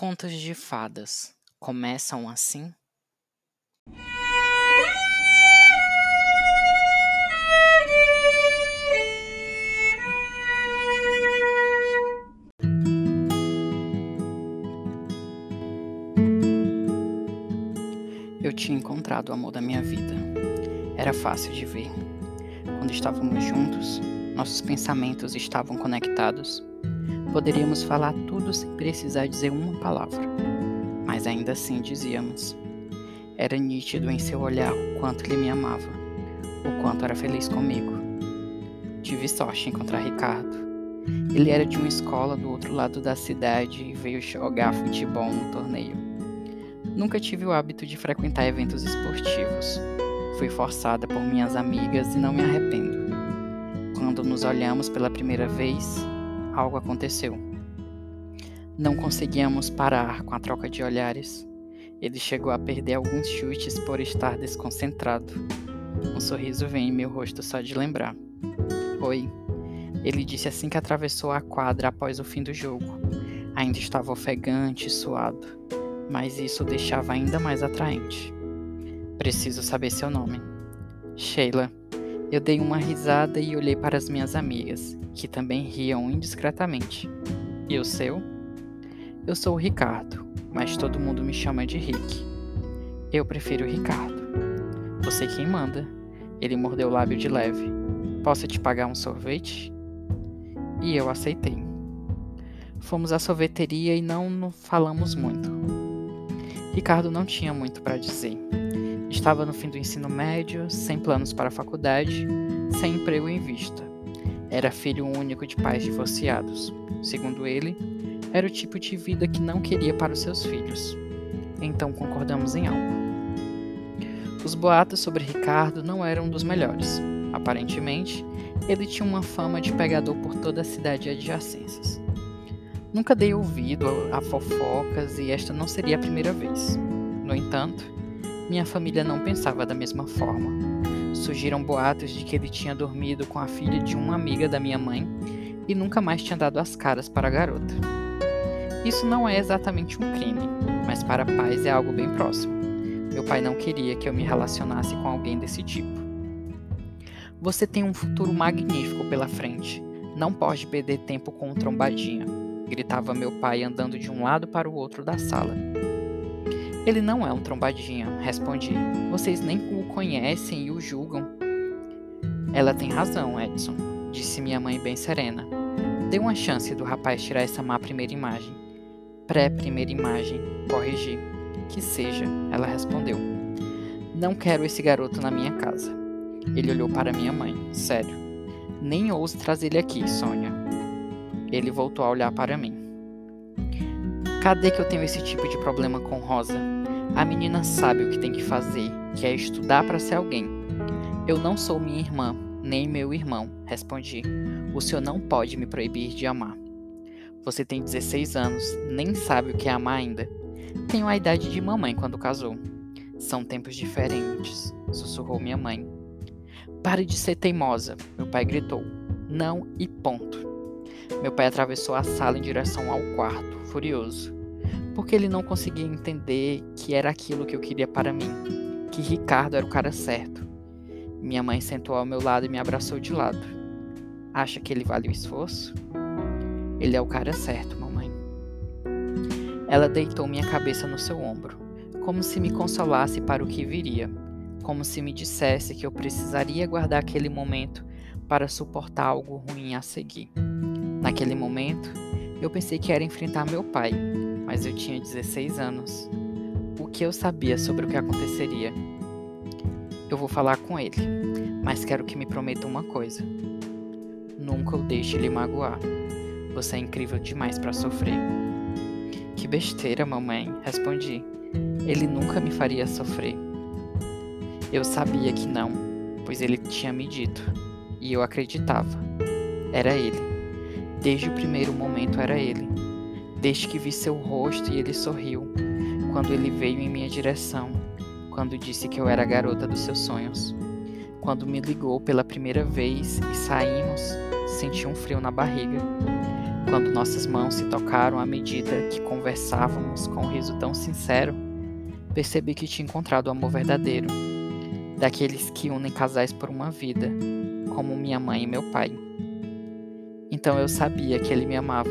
Contos de fadas começam assim? Eu tinha encontrado o amor da minha vida. Era fácil de ver. Quando estávamos juntos, nossos pensamentos estavam conectados. Poderíamos falar tudo sem precisar dizer uma palavra, mas ainda assim dizíamos. Era nítido em seu olhar o quanto ele me amava, o quanto era feliz comigo. Tive sorte em encontrar Ricardo. Ele era de uma escola do outro lado da cidade e veio jogar futebol no torneio. Nunca tive o hábito de frequentar eventos esportivos. Fui forçada por minhas amigas e não me arrependo. Quando nos olhamos pela primeira vez, algo aconteceu. Não conseguíamos parar com a troca de olhares. Ele chegou a perder alguns chutes por estar desconcentrado. Um sorriso vem em meu rosto só de lembrar. Oi, ele disse assim que atravessou a quadra após o fim do jogo. Ainda estava ofegante e suado, mas isso o deixava ainda mais atraente. Preciso saber seu nome. Sheila. Eu dei uma risada e olhei para as minhas amigas, que também riam indiscretamente. E o seu? Eu sou o Ricardo, mas todo mundo me chama de Rick. Eu prefiro Ricardo. Você quem manda. Ele mordeu o lábio de leve. Posso te pagar um sorvete? E eu aceitei. Fomos à sorveteria e não falamos muito. Ricardo não tinha muito para dizer. Estava no fim do ensino médio, sem planos para a faculdade, sem emprego em vista. Era filho único de pais divorciados. Segundo ele, era o tipo de vida que não queria para os seus filhos. Então concordamos em algo. Os boatos sobre Ricardo não eram dos melhores. Aparentemente, ele tinha uma fama de pegador por toda a cidade e adjacências. Nunca dei ouvido a fofocas e esta não seria a primeira vez. No entanto, minha família não pensava da mesma forma. Surgiram boatos de que ele tinha dormido com a filha de uma amiga da minha mãe e nunca mais tinha dado as caras para a garota. Isso não é exatamente um crime, mas para pais é algo bem próximo. Meu pai não queria que eu me relacionasse com alguém desse tipo. Você tem um futuro magnífico pela frente. Não pode perder tempo com um trombadinha, gritava meu pai andando de um lado para o outro da sala. Ele não é um trombadinha, respondi. Vocês nem o conhecem e o julgam. Ela tem razão, Edson, disse minha mãe bem serena. Dê uma chance do rapaz tirar essa má primeira imagem. Pré-primeira imagem, corrigi. Que seja, ela respondeu. Não quero esse garoto na minha casa. Ele olhou para minha mãe, sério. Nem ouse trazer ele aqui, Sônia. Ele voltou a olhar para mim. Cadê que eu tenho esse tipo de problema com Rosa? A menina sabe o que tem que fazer, que é estudar para ser alguém. Eu não sou minha irmã, nem meu irmão, respondi. O senhor não pode me proibir de amar. Você tem 16 anos, nem sabe o que é amar ainda. Tenho a idade de mamãe quando casou. São tempos diferentes, sussurrou minha mãe. Pare de ser teimosa, meu pai gritou. Não e ponto. Meu pai atravessou a sala em direção ao quarto, furioso, porque ele não conseguia entender que era aquilo que eu queria para mim, que Ricardo era o cara certo. Minha mãe sentou ao meu lado e me abraçou de lado. Acha que ele vale o esforço? Ele é o cara certo, mamãe. Ela deitou minha cabeça no seu ombro, como se me consolasse para o que viria, como se me dissesse que eu precisaria guardar aquele momento para suportar algo ruim a seguir. Naquele momento, eu pensei que era enfrentar meu pai, mas eu tinha 16 anos. O que eu sabia sobre o que aconteceria? Eu vou falar com ele, mas quero que me prometa uma coisa. Nunca o deixe lhe magoar. Você é incrível demais para sofrer. Que besteira, mamãe, respondi. Ele nunca me faria sofrer. Eu sabia que não, pois ele tinha me dito, e eu acreditava. Era ele. Desde o primeiro momento era ele. Desde que vi seu rosto e ele sorriu, quando ele veio em minha direção, quando disse que eu era a garota dos seus sonhos. Quando me ligou pela primeira vez e saímos, senti um frio na barriga. Quando nossas mãos se tocaram à medida que conversávamos com um riso tão sincero, percebi que tinha encontrado o amor verdadeiro, daqueles que unem casais por uma vida, como minha mãe e meu pai. Então eu sabia que ele me amava.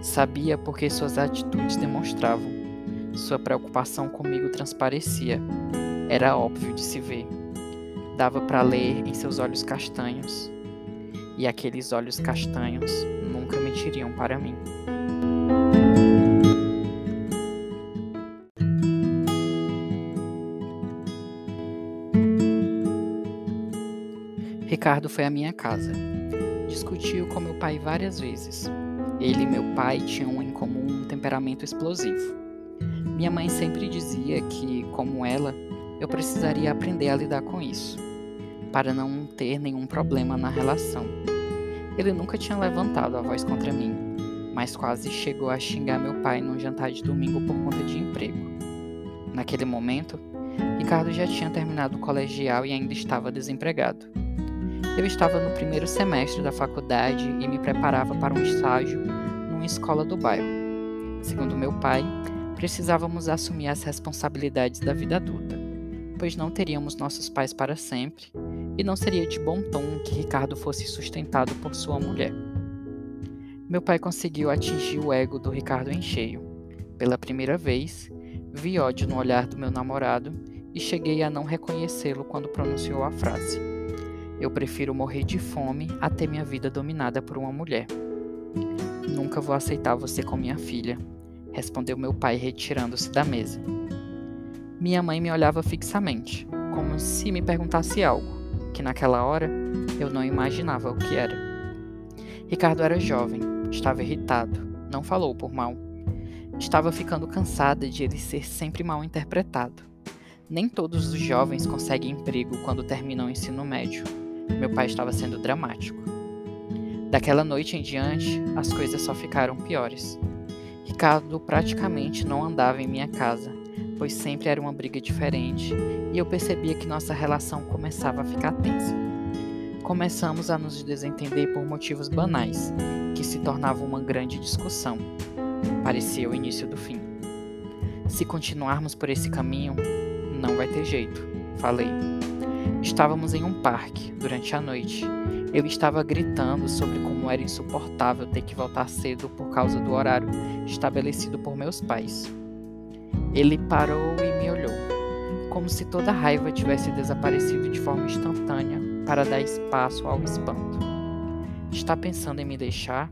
Sabia porque suas atitudes demonstravam. Sua preocupação comigo transparecia. Era óbvio de se ver. Dava para ler em seus olhos castanhos. E aqueles olhos castanhos nunca mentiriam para mim. Ricardo foi à minha casa. Discutiu com meu pai várias vezes. Ele e meu pai tinham em comum um temperamento explosivo. Minha mãe sempre dizia que, como ela, eu precisaria aprender a lidar com isso, para não ter nenhum problema na relação. Ele nunca tinha levantado a voz contra mim, mas quase chegou a xingar meu pai num jantar de domingo por conta de emprego. Naquele momento, Ricardo já tinha terminado o colegial e ainda estava desempregado. Eu estava no primeiro semestre da faculdade e me preparava para um estágio numa escola do bairro. Segundo meu pai, precisávamos assumir as responsabilidades da vida adulta, pois não teríamos nossos pais para sempre e não seria de bom tom que Ricardo fosse sustentado por sua mulher. Meu pai conseguiu atingir o ego do Ricardo em cheio. Pela primeira vez, vi ódio no olhar do meu namorado e cheguei a não reconhecê-lo quando pronunciou a frase. Eu prefiro morrer de fome a ter minha vida dominada por uma mulher. Nunca vou aceitar você com minha filha, respondeu meu pai retirando-se da mesa. Minha mãe me olhava fixamente, como se me perguntasse algo, que naquela hora eu não imaginava o que era. Ricardo era jovem, estava irritado, não falou por mal. Estava ficando cansada de ele ser sempre mal interpretado. Nem todos os jovens conseguem emprego quando terminam o ensino médio. Meu pai estava sendo dramático. Daquela noite em diante, as coisas só ficaram piores. Ricardo praticamente não andava em minha casa, pois sempre era uma briga diferente e eu percebia que nossa relação começava a ficar tensa. Começamos a nos desentender por motivos banais, que se tornavam uma grande discussão. Parecia o início do fim. Se continuarmos por esse caminho, não vai ter jeito, falei. Estávamos em um parque durante a noite. Eu estava gritando sobre como era insuportável ter que voltar cedo por causa do horário estabelecido por meus pais. Ele parou e me olhou, como se toda a raiva tivesse desaparecido de forma instantânea para dar espaço ao espanto. Está pensando em me deixar?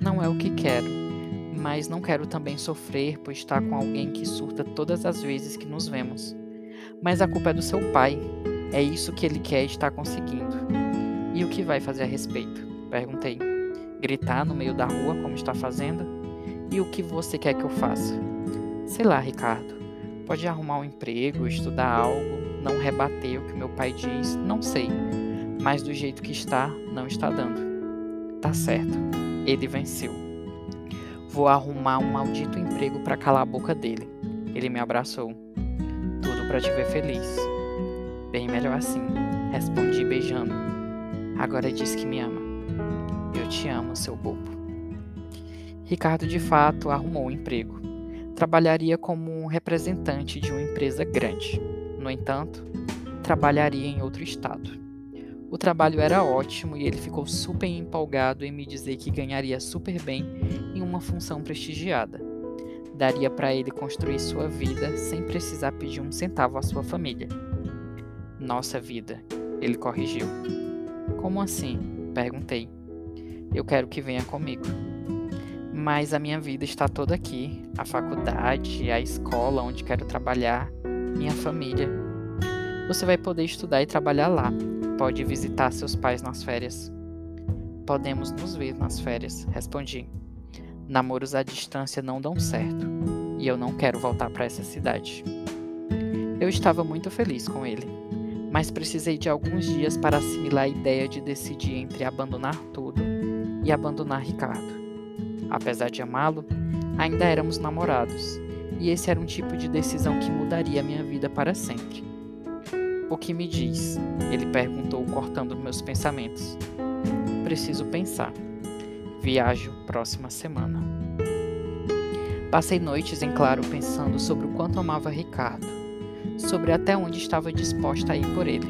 Não é o que quero, mas não quero também sofrer por estar com alguém que surta todas as vezes que nos vemos. Mas a culpa é do seu pai, é isso que ele quer e está conseguindo. E o que vai fazer a respeito? Perguntei. Gritar no meio da rua como está fazendo? E o que você quer que eu faça? Sei lá, Ricardo. Pode arrumar um emprego, estudar algo, não rebater o que meu pai diz, não sei. Mas do jeito que está, não está dando. Tá certo. Ele venceu. Vou arrumar um maldito emprego para calar a boca dele. Ele me abraçou. Tudo para te ver feliz. Bem melhor assim, respondi beijando. Agora diz que me ama. Eu te amo, seu bobo. Ricardo de fato arrumou um emprego. Trabalharia como um representante de uma empresa grande. No entanto, trabalharia em outro estado. O trabalho era ótimo e ele ficou super empolgado em me dizer que ganharia super bem em uma função prestigiada. Daria para ele construir sua vida sem precisar pedir um centavo à sua família. Nossa vida, ele corrigiu. Como assim? Perguntei. Eu quero que venha comigo. Mas a minha vida está toda aqui: a faculdade, a escola onde quero trabalhar, minha família. Você vai poder estudar e trabalhar lá. Pode visitar seus pais nas férias. Podemos nos ver nas férias, respondi. Namoros à distância não dão certo e eu não quero voltar para essa cidade. Eu estava muito feliz com ele mas precisei de alguns dias para assimilar a ideia de decidir entre abandonar tudo e abandonar Ricardo. Apesar de amá-lo, ainda éramos namorados, e esse era um tipo de decisão que mudaria minha vida para sempre. O que me diz? Ele perguntou, cortando meus pensamentos. Preciso pensar. Viajo próxima semana. Passei noites em claro pensando sobre o quanto amava Ricardo, sobre até onde estava disposta a ir por ele.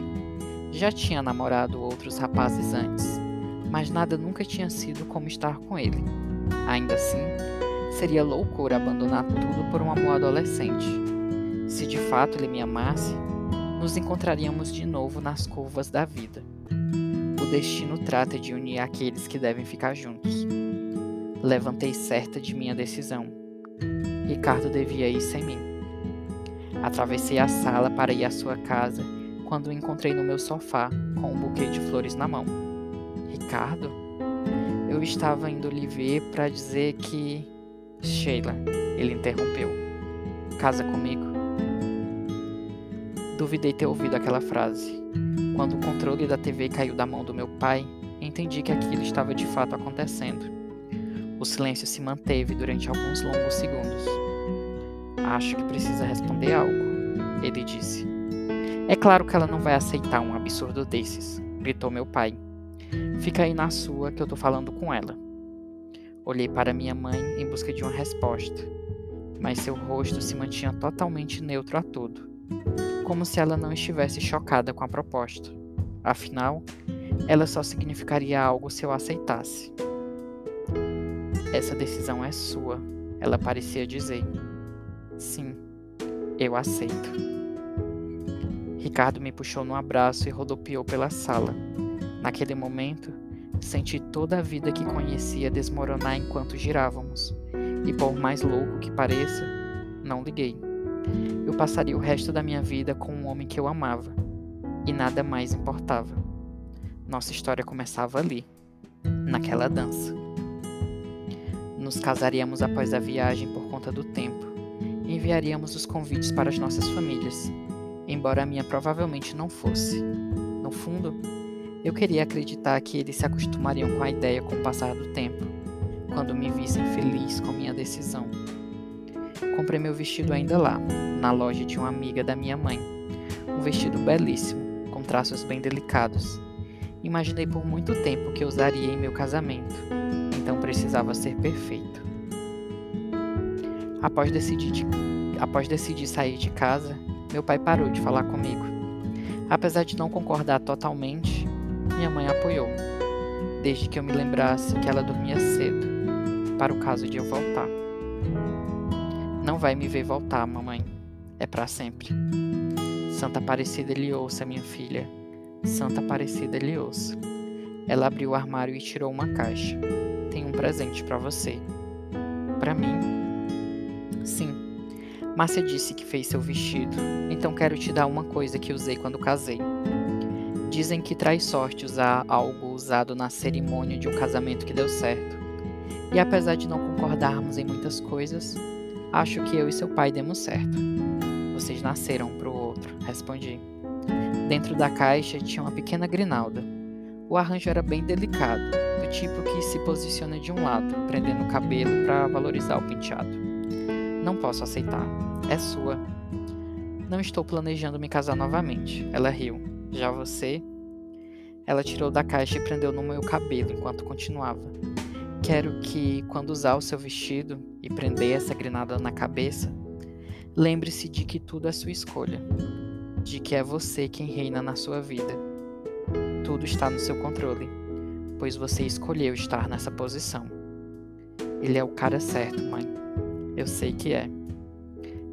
Já tinha namorado outros rapazes antes, mas nada nunca tinha sido como estar com ele. Ainda assim, seria loucura abandonar tudo por um amor adolescente. Se de fato ele me amasse, nos encontraríamos de novo nas curvas da vida. O destino trata de unir aqueles que devem ficar juntos. Levantei certa de minha decisão. Ricardo devia ir sem mim. Atravessei a sala para ir à sua casa quando o encontrei no meu sofá com um buquê de flores na mão. Ricardo? Eu estava indo lhe ver para dizer que. Sheila, ele interrompeu. Casa comigo. Duvidei ter ouvido aquela frase. Quando o controle da TV caiu da mão do meu pai, entendi que aquilo estava de fato acontecendo. O silêncio se manteve durante alguns longos segundos. Acho que precisa responder algo, ele disse. É claro que ela não vai aceitar um absurdo desses, gritou meu pai. Fica aí na sua que eu tô falando com ela. Olhei para minha mãe em busca de uma resposta, mas seu rosto se mantinha totalmente neutro a tudo, como se ela não estivesse chocada com a proposta. Afinal, ela só significaria algo se eu aceitasse. Essa decisão é sua, ela parecia dizer. Sim, eu aceito. Ricardo me puxou no abraço e rodopiou pela sala. Naquele momento, senti toda a vida que conhecia desmoronar enquanto girávamos, e por mais louco que pareça, não liguei. Eu passaria o resto da minha vida com um homem que eu amava, e nada mais importava. Nossa história começava ali, naquela dança. Nos casaríamos após a viagem por conta do tempo enviaríamos os convites para as nossas famílias, embora a minha provavelmente não fosse. No fundo, eu queria acreditar que eles se acostumariam com a ideia com o passar do tempo, quando me vissem feliz com minha decisão. Comprei meu vestido ainda lá, na loja de uma amiga da minha mãe. Um vestido belíssimo, com traços bem delicados. Imaginei por muito tempo que usaria em meu casamento, então precisava ser perfeito. Após decidir, de, após decidir sair de casa, meu pai parou de falar comigo. Apesar de não concordar totalmente, minha mãe apoiou, desde que eu me lembrasse que ela dormia cedo, para o caso de eu voltar. Não vai me ver voltar, mamãe. É para sempre. Santa Aparecida lhe ouça, minha filha. Santa Aparecida lhe ouça. Ela abriu o armário e tirou uma caixa. Tem um presente para você. Para mim, Sim. Márcia disse que fez seu vestido, então quero te dar uma coisa que usei quando casei. Dizem que traz sorte usar algo usado na cerimônia de um casamento que deu certo. E apesar de não concordarmos em muitas coisas, acho que eu e seu pai demos certo. Vocês nasceram um para o outro, respondi. Dentro da caixa tinha uma pequena grinalda. O arranjo era bem delicado, do tipo que se posiciona de um lado, prendendo o cabelo para valorizar o penteado. Não posso aceitar. É sua. Não estou planejando me casar novamente. Ela riu. Já você? Ela tirou da caixa e prendeu no meu cabelo enquanto continuava. Quero que, quando usar o seu vestido e prender essa granada na cabeça, lembre-se de que tudo é sua escolha, de que é você quem reina na sua vida. Tudo está no seu controle, pois você escolheu estar nessa posição. Ele é o cara certo, mãe. Eu sei que é.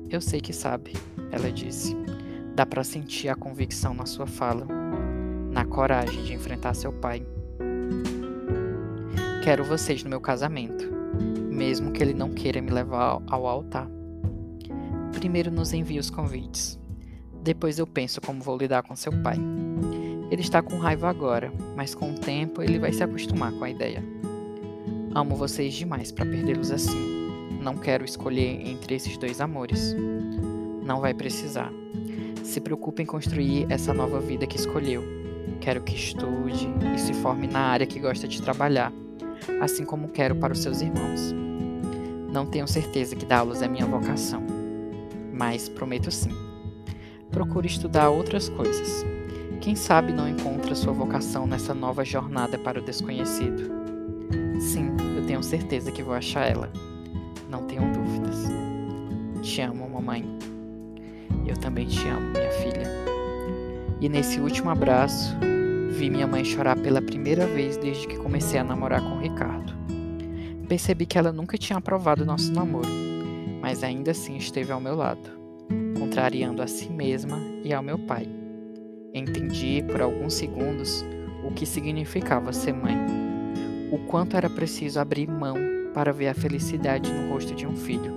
Eu sei que sabe, ela disse. Dá para sentir a convicção na sua fala, na coragem de enfrentar seu pai. Quero vocês no meu casamento, mesmo que ele não queira me levar ao altar. Primeiro nos envie os convites. Depois eu penso como vou lidar com seu pai. Ele está com raiva agora, mas com o tempo ele vai se acostumar com a ideia. Amo vocês demais para perdê-los assim. Não quero escolher entre esses dois amores. Não vai precisar. Se preocupe em construir essa nova vida que escolheu. Quero que estude e se forme na área que gosta de trabalhar, assim como quero para os seus irmãos. Não tenho certeza que dar aulas é minha vocação, mas prometo sim. Procure estudar outras coisas. Quem sabe não encontra sua vocação nessa nova jornada para o desconhecido. Sim, eu eu tenho certeza que vou achar ela. Não tenho dúvidas. Te amo, mamãe. Eu também te amo, minha filha. E nesse último abraço, vi minha mãe chorar pela primeira vez desde que comecei a namorar com o Ricardo. Percebi que ela nunca tinha aprovado nosso namoro, mas ainda assim esteve ao meu lado, contrariando a si mesma e ao meu pai. Entendi por alguns segundos o que significava ser mãe, o quanto era preciso abrir mão para ver a felicidade no rosto de um filho.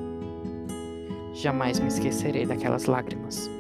Jamais me esquecerei daquelas lágrimas.